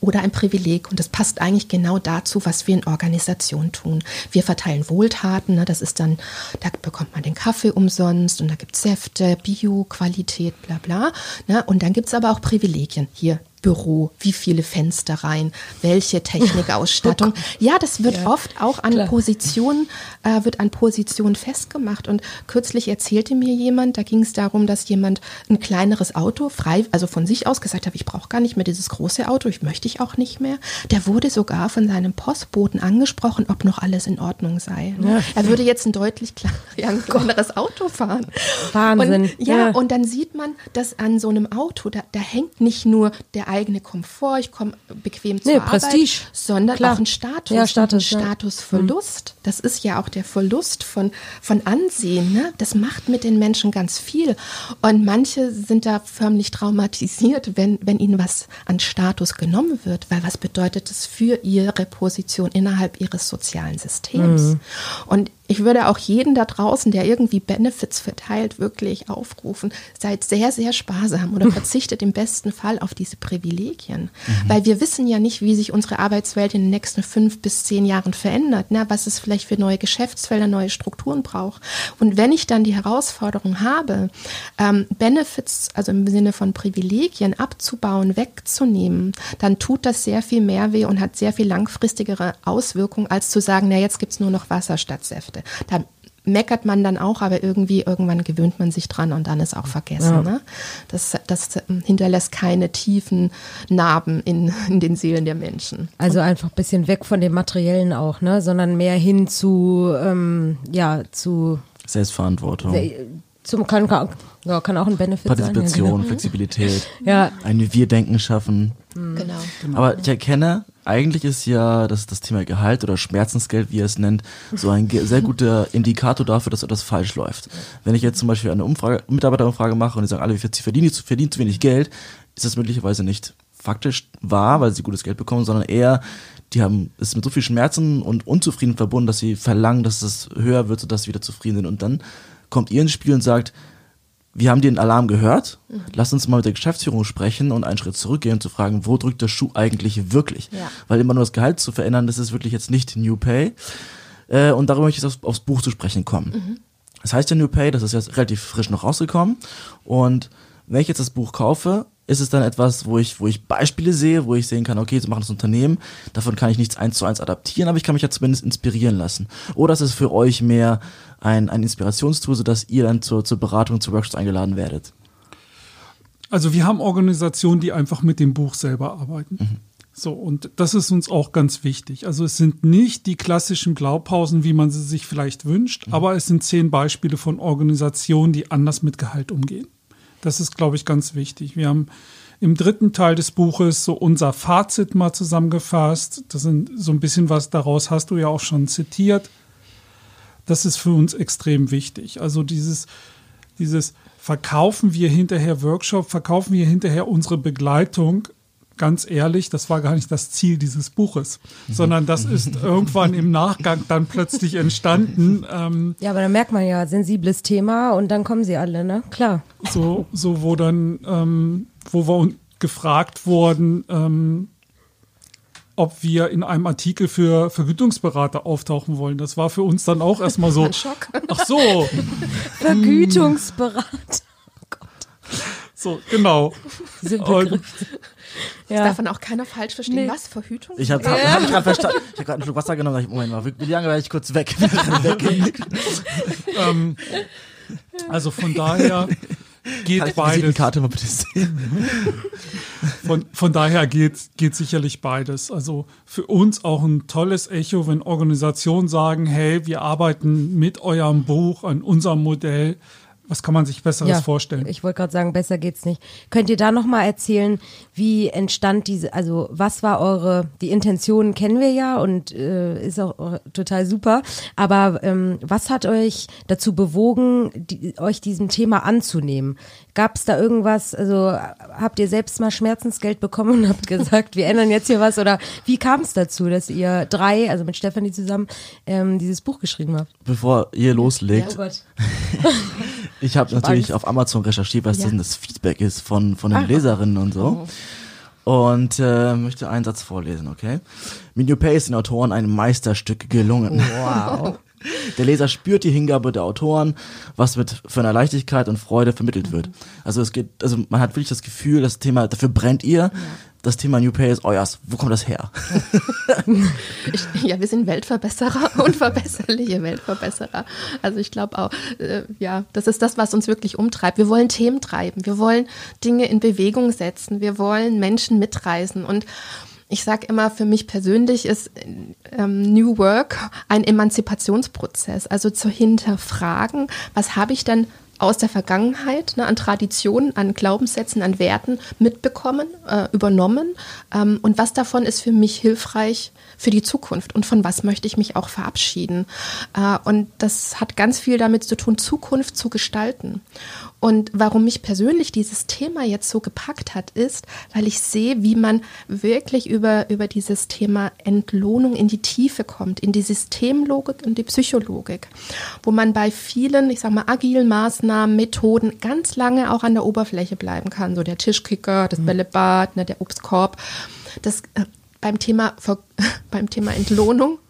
oder ein Privileg. Und das passt eigentlich genau dazu, was wir in Organisationen tun. Wir verteilen Wohltaten, ne, das ist dann, da bekommt man den Kaffee umsonst und da gibt es Säfte, Bio, Qualität, bla bla. Ne, und dann gibt es aber auch Privilegien. Hier Büro, wie viele Fenster rein, welche Technikausstattung. [laughs] Ja, das wird ja, oft auch an klar. Positionen, äh, wird an Positionen festgemacht. Und kürzlich erzählte mir jemand, da ging es darum, dass jemand ein kleineres Auto frei, also von sich aus gesagt hat, ich brauche gar nicht mehr dieses große Auto, ich möchte ich auch nicht mehr. Der wurde sogar von seinem Postboten angesprochen, ob noch alles in Ordnung sei. Ne? Ja. Er würde jetzt ein deutlich [laughs] kleineres Auto fahren. Wahnsinn. Und, ja, ja, und dann sieht man, dass an so einem Auto, da, da hängt nicht nur der eigene Komfort, ich komme bequem zur nee, Arbeit, Prestige. sondern Klar. auch ein Status, ja, Status ein Statusverlust. Ja. Das ist ja auch der Verlust von, von Ansehen. Ne? Das macht mit den Menschen ganz viel. Und manche sind da förmlich traumatisiert, wenn, wenn ihnen was an Status genommen wird, weil was bedeutet das für ihre Position innerhalb ihres sozialen Systems? Mhm. Und ich würde auch jeden da draußen, der irgendwie Benefits verteilt, wirklich aufrufen, seid sehr, sehr sparsam oder [laughs] verzichtet im besten Fall auf diese Privilegien. Mhm. Weil wir wissen ja nicht, wie sich unsere Arbeitswelt in den nächsten fünf bis zehn Jahren verändert, ne? was es vielleicht für neue Geschäftsfelder, neue Strukturen braucht. Und wenn ich dann die Herausforderung habe, ähm, Benefits, also im Sinne von Privilegien abzubauen, wegzunehmen, dann tut das sehr viel mehr weh und hat sehr viel langfristigere Auswirkungen, als zu sagen, na jetzt gibt es nur noch Wasser statt Säfte. Da meckert man dann auch, aber irgendwie irgendwann gewöhnt man sich dran und dann ist auch vergessen. Ja. Ne? Das, das hinterlässt keine tiefen Narben in, in den Seelen der Menschen. Also einfach ein bisschen weg von dem Materiellen auch, ne? sondern mehr hin zu, ähm, ja, zu Selbstverantwortung. Zum, kann, kann, ja, kann auch ein Benefit Partizipation, sein. Ja, genau. Flexibilität, [laughs] ja. ein Wir-Denken schaffen. Mhm. Genau. Aber ich erkenne, eigentlich ist ja das, das Thema Gehalt oder Schmerzensgeld, wie er es nennt, so ein sehr guter Indikator dafür, dass etwas falsch läuft. Wenn ich jetzt zum Beispiel eine Umfrage, Mitarbeiterumfrage mache und die sagen alle, sie verdienen, verdienen zu wenig Geld, ist das möglicherweise nicht faktisch wahr, weil sie gutes Geld bekommen, sondern eher, die haben es mit so viel Schmerzen und Unzufrieden verbunden, dass sie verlangen, dass es höher wird, sodass sie wieder zufrieden sind. Und dann kommt ihr ins Spiel und sagt, wir haben den Alarm gehört, mhm. lass uns mal mit der Geschäftsführung sprechen und einen Schritt zurückgehen und zu fragen, wo drückt der Schuh eigentlich wirklich? Ja. Weil immer nur das Gehalt zu verändern, das ist wirklich jetzt nicht New Pay. Äh, und darüber möchte ich aufs, aufs Buch zu sprechen kommen. Mhm. Das heißt ja New Pay, das ist jetzt relativ frisch noch rausgekommen. Und wenn ich jetzt das Buch kaufe, ist es dann etwas, wo ich, wo ich Beispiele sehe, wo ich sehen kann, okay, so macht das Unternehmen, davon kann ich nichts eins zu eins adaptieren, aber ich kann mich ja zumindest inspirieren lassen. Oder ist es für euch mehr ein, ein Inspirationstool, sodass ihr dann zur, zur Beratung, zu Workshops eingeladen werdet? Also wir haben Organisationen, die einfach mit dem Buch selber arbeiten. Mhm. So, und das ist uns auch ganz wichtig. Also es sind nicht die klassischen Blaupausen, wie man sie sich vielleicht wünscht, mhm. aber es sind zehn Beispiele von Organisationen, die anders mit Gehalt umgehen. Das ist, glaube ich, ganz wichtig. Wir haben im dritten Teil des Buches so unser Fazit mal zusammengefasst. Das sind so ein bisschen was daraus hast du ja auch schon zitiert. Das ist für uns extrem wichtig. Also dieses, dieses verkaufen wir hinterher Workshop, verkaufen wir hinterher unsere Begleitung ganz ehrlich, das war gar nicht das Ziel dieses Buches, sondern das ist [laughs] irgendwann im Nachgang dann plötzlich entstanden. Ähm, ja, aber da merkt man ja, sensibles Thema und dann kommen sie alle, ne? Klar. So, so wo dann, ähm, wo wir gefragt wurden, ähm, ob wir in einem Artikel für Vergütungsberater auftauchen wollen. Das war für uns dann auch erstmal so. [laughs] Schock. Ach so. [laughs] Vergütungsberater. Oh Gott. So, genau. Und, das darf dann auch keiner falsch verstehen. Nee. Was? Verhütung? Ich habe hab, hab gerade verstanden. Ich habe gerade einen Schluck Wasser genommen und dachte, Moment mal, wie lange werde ich kurz weg? [laughs] ähm, also von daher geht Kann beides. Karte mal bitte sehen? Von, von daher geht, geht sicherlich beides. Also für uns auch ein tolles Echo, wenn Organisationen sagen, hey, wir arbeiten mit eurem Buch an unserem Modell was kann man sich Besseres ja, vorstellen? Ich wollte gerade sagen, besser geht's nicht. Könnt ihr da nochmal erzählen, wie entstand diese, also was war eure, die Intention kennen wir ja und äh, ist auch total super, aber ähm, was hat euch dazu bewogen, die, euch diesem Thema anzunehmen? Gab es da irgendwas, also habt ihr selbst mal Schmerzensgeld bekommen und habt gesagt, wir ändern jetzt hier was oder wie kam es dazu, dass ihr drei, also mit Stefanie zusammen, ähm, dieses Buch geschrieben habt? Bevor ihr loslegt, ja, oh [laughs] ich habe natürlich auf Amazon recherchiert, was ja. denn das Feedback ist von, von den ah. Leserinnen und so. Oh. Und äh, möchte einen Satz vorlesen, okay? Mit New Pay ist den Autoren ein Meisterstück gelungen. Wow. [laughs] Der Leser spürt die Hingabe der Autoren, was mit für eine Leichtigkeit und Freude vermittelt wird. Also es geht, also man hat wirklich das Gefühl, das Thema, dafür brennt ihr. Ja. Das Thema New Pay ist euers. Wo kommt das her? [laughs] ich, ja, wir sind Weltverbesserer [laughs] und verbesserliche Weltverbesserer. Also ich glaube auch, äh, ja, das ist das, was uns wirklich umtreibt. Wir wollen Themen treiben. Wir wollen Dinge in Bewegung setzen. Wir wollen Menschen mitreißen und ich sage immer, für mich persönlich ist ähm, New Work ein Emanzipationsprozess, also zu hinterfragen, was habe ich denn aus der Vergangenheit ne, an Traditionen, an Glaubenssätzen, an Werten mitbekommen, äh, übernommen ähm, und was davon ist für mich hilfreich für die Zukunft und von was möchte ich mich auch verabschieden. Äh, und das hat ganz viel damit zu tun, Zukunft zu gestalten. Und warum mich persönlich dieses Thema jetzt so gepackt hat, ist, weil ich sehe, wie man wirklich über, über dieses Thema Entlohnung in die Tiefe kommt, in die Systemlogik und die Psychologik, wo man bei vielen, ich sag mal, agilen Maßnahmen, Methoden ganz lange auch an der Oberfläche bleiben kann. So der Tischkicker, das mhm. Bällebad, ne, der Obstkorb. Das äh, beim Thema, [laughs] beim Thema Entlohnung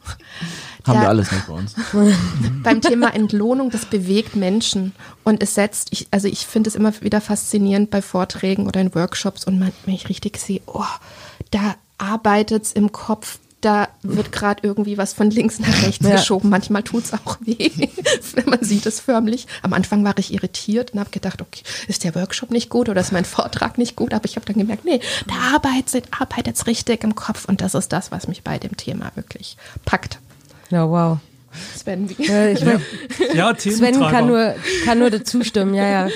haben wir alles nicht bei uns. [laughs] beim Thema Entlohnung, das bewegt Menschen und es setzt, ich, also ich finde es immer wieder faszinierend bei Vorträgen oder in Workshops und man, wenn ich richtig sehe, oh, da arbeitet es im Kopf da wird gerade irgendwie was von links nach rechts ja. geschoben. Manchmal tut es auch weh, [laughs] wenn man sieht es förmlich. Am Anfang war ich irritiert und habe gedacht, okay, ist der Workshop nicht gut oder ist mein Vortrag nicht gut? Aber ich habe dann gemerkt, nee, da arbeitet es richtig im Kopf und das ist das, was mich bei dem Thema wirklich packt. Ja, wow. Sven, wie? Ja, ich mein, ja Sven kann nur, kann nur dazu stimmen, ja, ja.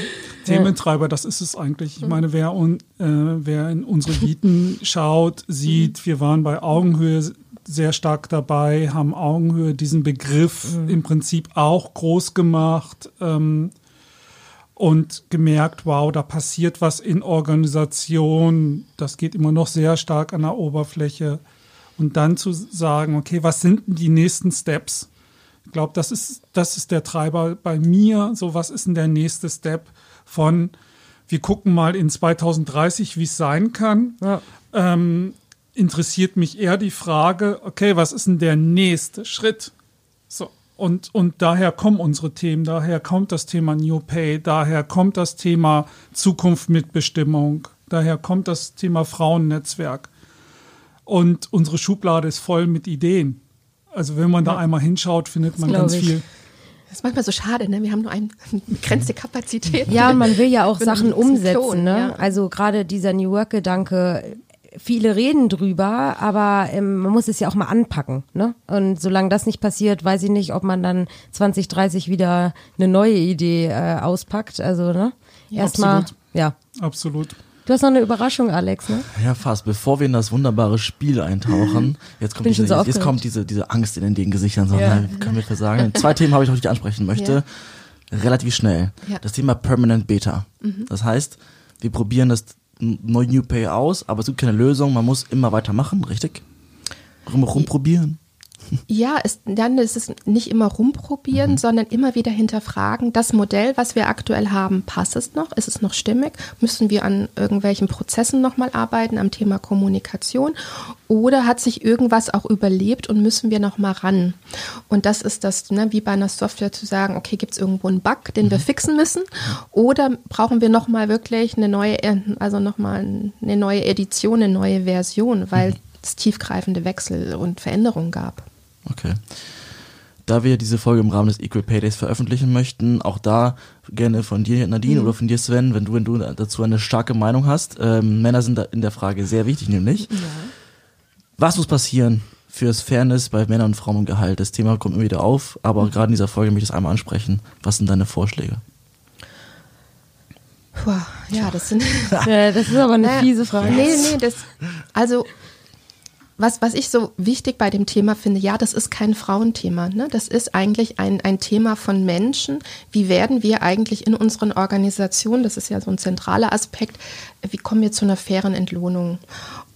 Thementreiber, das ist es eigentlich. Ich meine, wer, un, äh, wer in unsere Viten schaut, sieht, wir waren bei Augenhöhe sehr stark dabei, haben Augenhöhe diesen Begriff mhm. im Prinzip auch groß gemacht ähm, und gemerkt, wow, da passiert was in Organisation. Das geht immer noch sehr stark an der Oberfläche und dann zu sagen, okay, was sind denn die nächsten Steps? Ich glaube, das ist, das ist der Treiber bei mir. So, was ist denn der nächste Step? von wir gucken mal in 2030, wie es sein kann, Ja. ähm, interessiert mich eher die Frage, okay, was ist denn der nächste Schritt? So. Und, und daher kommen unsere Themen, daher kommt das Thema New Pay, daher kommt das Thema Zukunft mit Bestimmung, daher kommt das Thema Frauennetzwerk. Und unsere Schublade ist voll mit Ideen. Also wenn man da einmal hinschaut, findet man ganz ich. viel. Das ist manchmal so schade, ne? Wir haben nur eine begrenzte Kapazität. Ja, und man will ja auch Sachen umsetzen. Klon, ne? ja. Also gerade dieser New Work-Gedanke, viele reden drüber, aber ähm, man muss es ja auch mal anpacken. Ne? Und solange das nicht passiert, weiß ich nicht, ob man dann 2030 wieder eine neue Idee äh, auspackt. Also ne? erstmal, absolut. ja. Absolut. Du hast noch eine Überraschung, Alex, ne? Ja, fast. Bevor wir in das wunderbare Spiel eintauchen, jetzt kommt, diese, so jetzt, kommt diese, diese Angst in den Gesichtern. So, Ja. na, können wir versagen. Zwei Themen habe ich noch, die ich ansprechen möchte. Relativ schnell. Ja. Das Thema Permanent Beta. Das heißt, wir probieren das neue New Pay aus, aber es gibt keine Lösung. Man muss immer weitermachen, richtig? Rum, rumprobieren. Ja, es, dann ist es nicht immer rumprobieren, sondern immer wieder hinterfragen, das Modell, was wir aktuell haben, passt es noch? Ist es noch stimmig? Müssen wir an irgendwelchen Prozessen nochmal arbeiten, am Thema Kommunikation? Oder hat sich irgendwas auch überlebt und müssen wir nochmal ran? Und das ist das, ne, wie bei einer Software zu sagen, okay, gibt es irgendwo einen Bug, den wir fixen müssen? Oder brauchen wir nochmal wirklich eine neue, also nochmal eine neue Edition, eine neue Version, weil es tiefgreifende Wechsel und Veränderungen gab? Okay. Da wir diese Folge im Rahmen des Equal Pay Days veröffentlichen möchten, auch da gerne von dir, Nadine, oder von dir, Sven, wenn du, wenn du dazu eine starke Meinung hast. Ähm, Männer sind da in der Frage sehr wichtig, nämlich. Was muss passieren fürs Fairness bei Männern und Frauen und Gehalt? Das Thema kommt immer wieder auf, aber gerade in dieser Folge möchte ich das einmal ansprechen. Was sind deine Vorschläge? Puh, ja, das sind. Ja, [laughs] [laughs] das ist aber eine fiese Frage. Nee, nee, das. Also, was, was ich so wichtig bei dem Thema finde, ja, das ist kein Frauenthema. Ne? Das ist eigentlich ein, ein Thema von Menschen. Wie werden wir eigentlich in unseren Organisationen, das ist ja so ein zentraler Aspekt, wie kommen wir zu einer fairen Entlohnung?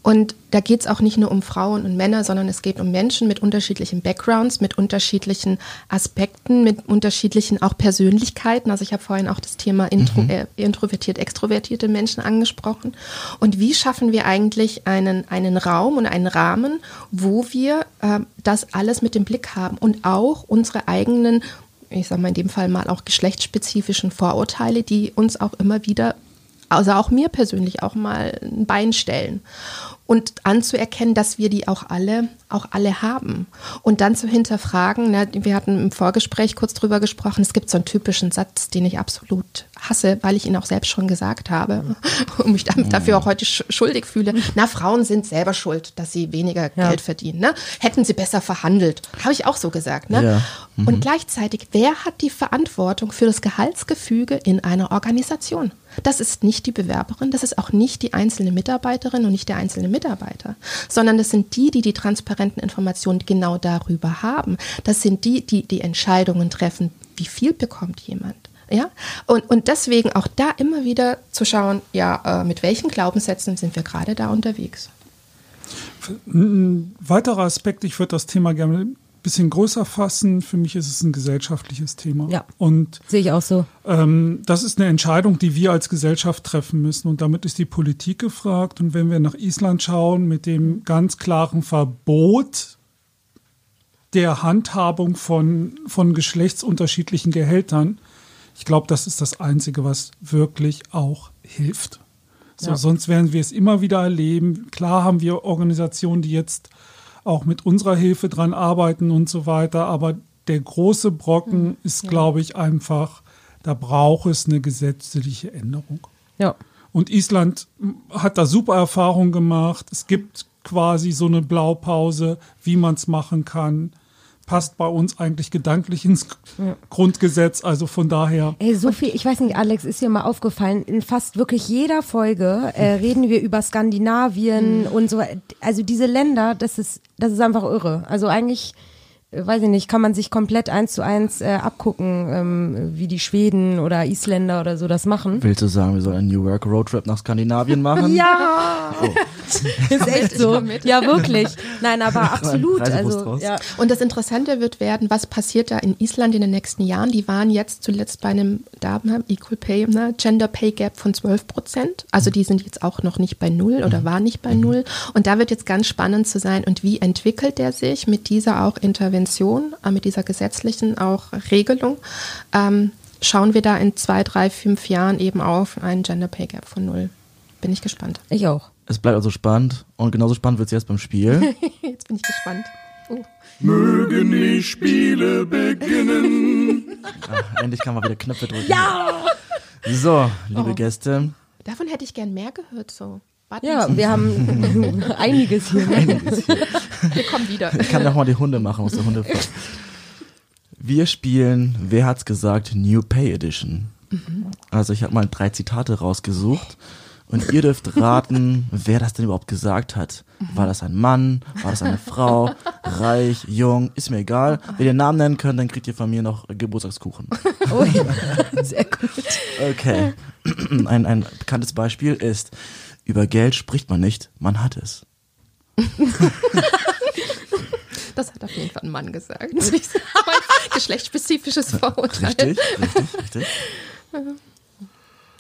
Und da geht es auch nicht nur um Frauen und Männer, sondern es geht um Menschen mit unterschiedlichen Backgrounds, mit unterschiedlichen Aspekten, mit unterschiedlichen auch Persönlichkeiten. Also ich habe vorhin auch das Thema intro, äh, introvertiert, extrovertierte Menschen angesprochen. Und wie schaffen wir eigentlich einen, einen Raum und einen Rahmen, wo wir äh, das alles mit dem Blick haben und auch unsere eigenen, ich sage mal in dem Fall mal auch geschlechtsspezifischen Vorurteile, die uns auch immer wieder also auch mir persönlich auch mal ein Bein stellen und anzuerkennen, dass wir die auch alle, auch alle haben und dann zu hinterfragen. Ne, wir hatten im Vorgespräch kurz drüber gesprochen. Es gibt so einen typischen Satz, den ich absolut hasse, weil ich ihn auch selbst schon gesagt habe [laughs] und mich dafür auch heute sch schuldig fühle. Na, Frauen sind selber schuld, dass sie weniger Ja. Geld verdienen. Ne? Hätten sie besser verhandelt, habe ich auch so gesagt. Ne? Ja. Und gleichzeitig, wer hat die Verantwortung für das Gehaltsgefüge in einer Organisation? Das ist nicht die Bewerberin, das ist auch nicht die einzelne Mitarbeiterin und nicht der einzelne Mitarbeiter, sondern das sind die, die die transparenten Informationen genau darüber haben. Das sind die, die die Entscheidungen treffen, wie viel bekommt jemand. Ja, und, und deswegen auch da immer wieder zu schauen, ja, äh, mit welchen Glaubenssätzen sind wir gerade da unterwegs. Ein weiterer Aspekt, ich würde das Thema gerne bisschen größer fassen. Für mich ist es ein gesellschaftliches Thema. Ja. Und Sehe ich auch so. ähm, das ist eine Entscheidung, die wir als Gesellschaft treffen müssen. Und damit ist die Politik gefragt. Und wenn wir nach Island schauen, mit dem ganz klaren Verbot der Handhabung von, von geschlechtsunterschiedlichen Gehältern, ich glaube, das ist das Einzige, was wirklich auch hilft. So, Ja. Sonst werden wir es immer wieder erleben. Klar haben wir Organisationen, die jetzt auch mit unserer Hilfe dran arbeiten und so weiter, aber der große Brocken ist, glaube ich, einfach, da braucht es eine gesetzliche Änderung. Ja. Und Island hat da super Erfahrungen gemacht. Es gibt quasi so eine Blaupause, wie man es machen kann. Passt bei uns eigentlich gedanklich ins Grundgesetz. Also von daher. Ey, so viel, ich weiß nicht, Alex, ist dir mal aufgefallen, in fast wirklich jeder Folge äh, reden wir über Skandinavien und so. Also diese Länder, das ist, das ist einfach irre. Also eigentlich, weiß ich nicht, kann man sich komplett eins zu eins äh, abgucken, ähm, wie die Schweden oder Isländer oder so das machen. Willst du sagen, wir sollen einen New Work Roadtrip nach Skandinavien machen? [laughs] Ja! Oh, [laughs] Ist echt so. mit. Ja, wirklich. Nein, aber absolut. Also, ja. Und das Interessante wird werden, was passiert da in Island in den nächsten Jahren. Die waren jetzt zuletzt bei einem da, ne, Equal Pay, ne, Gender Pay Gap von 12 Prozent. Also die sind jetzt auch noch nicht bei Null oder waren nicht bei Null. Und da wird jetzt ganz spannend zu sein, und wie entwickelt der sich mit dieser auch Intervention, äh, mit dieser gesetzlichen auch Regelung. Ähm, schauen wir da in zwei, drei, fünf Jahren eben auf einen Gender Pay Gap von Null. Bin ich gespannt. Ich auch. Es bleibt also spannend und genauso spannend wird es jetzt beim Spiel. [laughs] Jetzt bin ich gespannt. Oh. Mögen die Spiele beginnen. [laughs] Ah, endlich kann man wieder Knöpfe drücken. Ja! So, liebe Gäste, Davon hätte ich gern mehr gehört, so. Warten Ja, Sie. wir haben [laughs] einiges hier. Ne? wir kommen wieder. ich kann doch mal die Hunde machen aus der Hunde. Wir spielen, wer hat's gesagt, New Pay Edition. Also ich habe mal drei Zitate rausgesucht und ihr dürft raten, [laughs] wer das denn überhaupt gesagt hat. War das ein Mann? War das eine Frau? Reich? Jung? Ist mir egal. Wenn ihr den Namen nennen könnt, dann kriegt ihr von mir noch Geburtstagskuchen. [laughs] Oh, ja. Sehr gut. Okay. Ein, ein bekanntes Beispiel ist, über Geld spricht man nicht, man hat es. [laughs] Das hat auf jeden Fall ein Mann gesagt. [laughs] geschlechtsspezifisches Vorurteil. Richtig, richtig, richtig.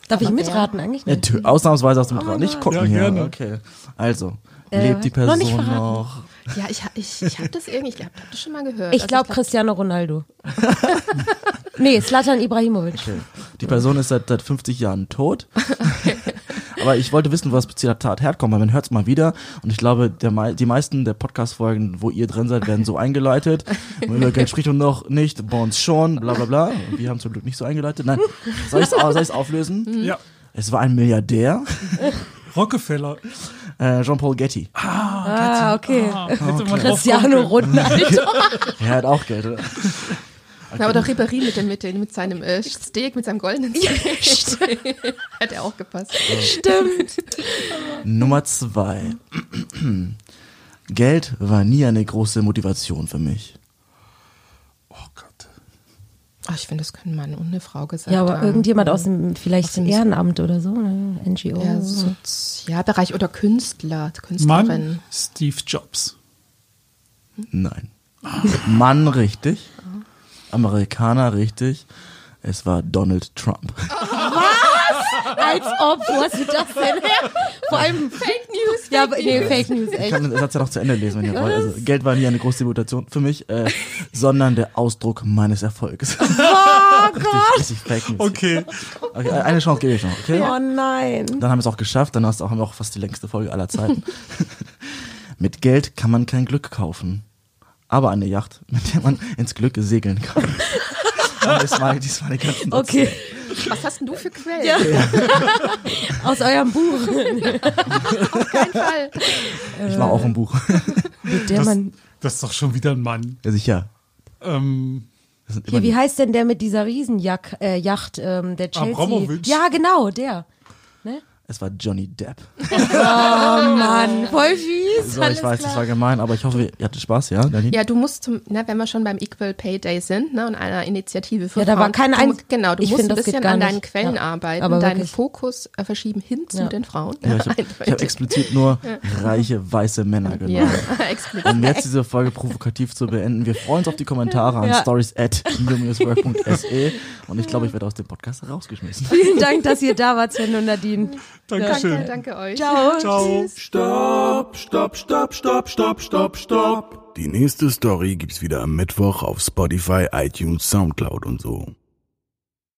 Darf ich mitraten eigentlich? Ja, nicht? tö- ausnahmsweise aus dem Traum. Nicht gucken Ja, hier. gerne. Okay. Also, Äh, lebt die noch Person verraten. noch? Ja, ich, ich, ich habe das irgendwie, ich glaube, ich habe das schon mal gehört. Ich Also glaube glaub- Cristiano Ronaldo. [laughs] nee, Slatan Ibrahimovic. Okay. Die Person ist seit, seit 50 Jahren tot. Aber ich wollte wissen, wo das Zitat herkommt, weil man hört es mal wieder. Und ich glaube, der, die meisten der Podcast-Folgen, wo ihr drin seid, werden so eingeleitet. [laughs] Und über Geld spricht man noch nicht, uns schon, bla bla bla. Und wir haben zum Glück nicht so eingeleitet. Nein, soll ich es auflösen? Ja. Es war ein Milliardär, [laughs] Rockefeller. äh, Jean-Paul Getty. Ah, okay. Ah, hätte man drauf Cristiano. Ronaldo. [laughs] Er hat auch Geld, oder? Ja, oder Ribéry mit, dem, mit, dem, mit seinem äh, Steak, mit seinem goldenen Steak. Hätte er auch gepasst. Stimmt. Nummer zwei. Geld war nie eine große Motivation für mich. Oh Gott. Ach, ich finde, das können Mann und eine Frau gesagt Ja, aber haben. irgendjemand aus dem vielleicht Aus dem- Ehrenamt oder so, ne? NGO. Ja, Sozialbereich oder Künstler, Künstlerin. Mann, Steve Jobs. Nein. Mann richtig. Amerikaner richtig. Es war Donald Trump. Als ob, wo hast du das denn her? Vor allem Fake News. Ja, aber, nee, Fake News, Ich echt. kann den Satz ja noch zu Ende lesen, wenn ihr wollt. Also, Geld war nie eine große Motivation für mich, äh, sondern der Ausdruck meines Erfolges. Oh richtig, Gott. richtig Fake News. Okay. Okay, eine Chance gebe ich noch, okay? Oh nein. Dann haben wir es auch geschafft, dann hast du auch, haben wir auch fast die längste Folge aller Zeiten. [laughs] Mit Geld kann man kein Glück kaufen, aber eine Yacht, mit der man ins Glück segeln kann. [laughs] Das war, das war die ganzen Sätze. Okay. Was hast denn du für Quellen? Ja. [laughs] Aus eurem Buch. [laughs] Auf keinen Fall. Ich war auch im Buch. Mit der Das, man. das ist doch schon wieder ein Mann. Ja, sicher. Ähm, Hier, wie heißt denn der mit dieser Riesenjacht, äh, Yacht, ähm, der Chelsea? Abramovich? Ja, genau, der. Es war Johnny Depp. Oh Mann, voll fies. So, ich weiß, klar. das war gemein, aber ich hoffe, ihr hattet Spaß, ja, Dani? Ja, du musst zum, ne, wenn wir schon beim Equal Pay Day sind, ne, und einer Initiative für Ja, da Frauen, war kein du, Genau, du Ich musst find, ein bisschen an deinen nicht. Quellen Ja, arbeiten, aber deinen wirklich. Fokus äh, verschieben hin zu Ja. den Frauen. Ja, ich habe hab explizit nur reiche, weiße Männer genommen. Ja, [laughs] explizit. Um jetzt diese Folge provokativ zu beenden, wir freuen uns auf die Kommentare an Ja. stories at und ich glaube, ich werde aus dem Podcast rausgeschmissen. [laughs] Vielen Dank, dass ihr da wart, Sven und Nadine. Dankeschön. Danke, danke euch. Ciao. Ciao. Stopp, stopp, stopp, stopp, stopp, stopp, stopp. Die nächste Story gibt's wieder am Mittwoch auf Spotify, iTunes, Soundcloud und so.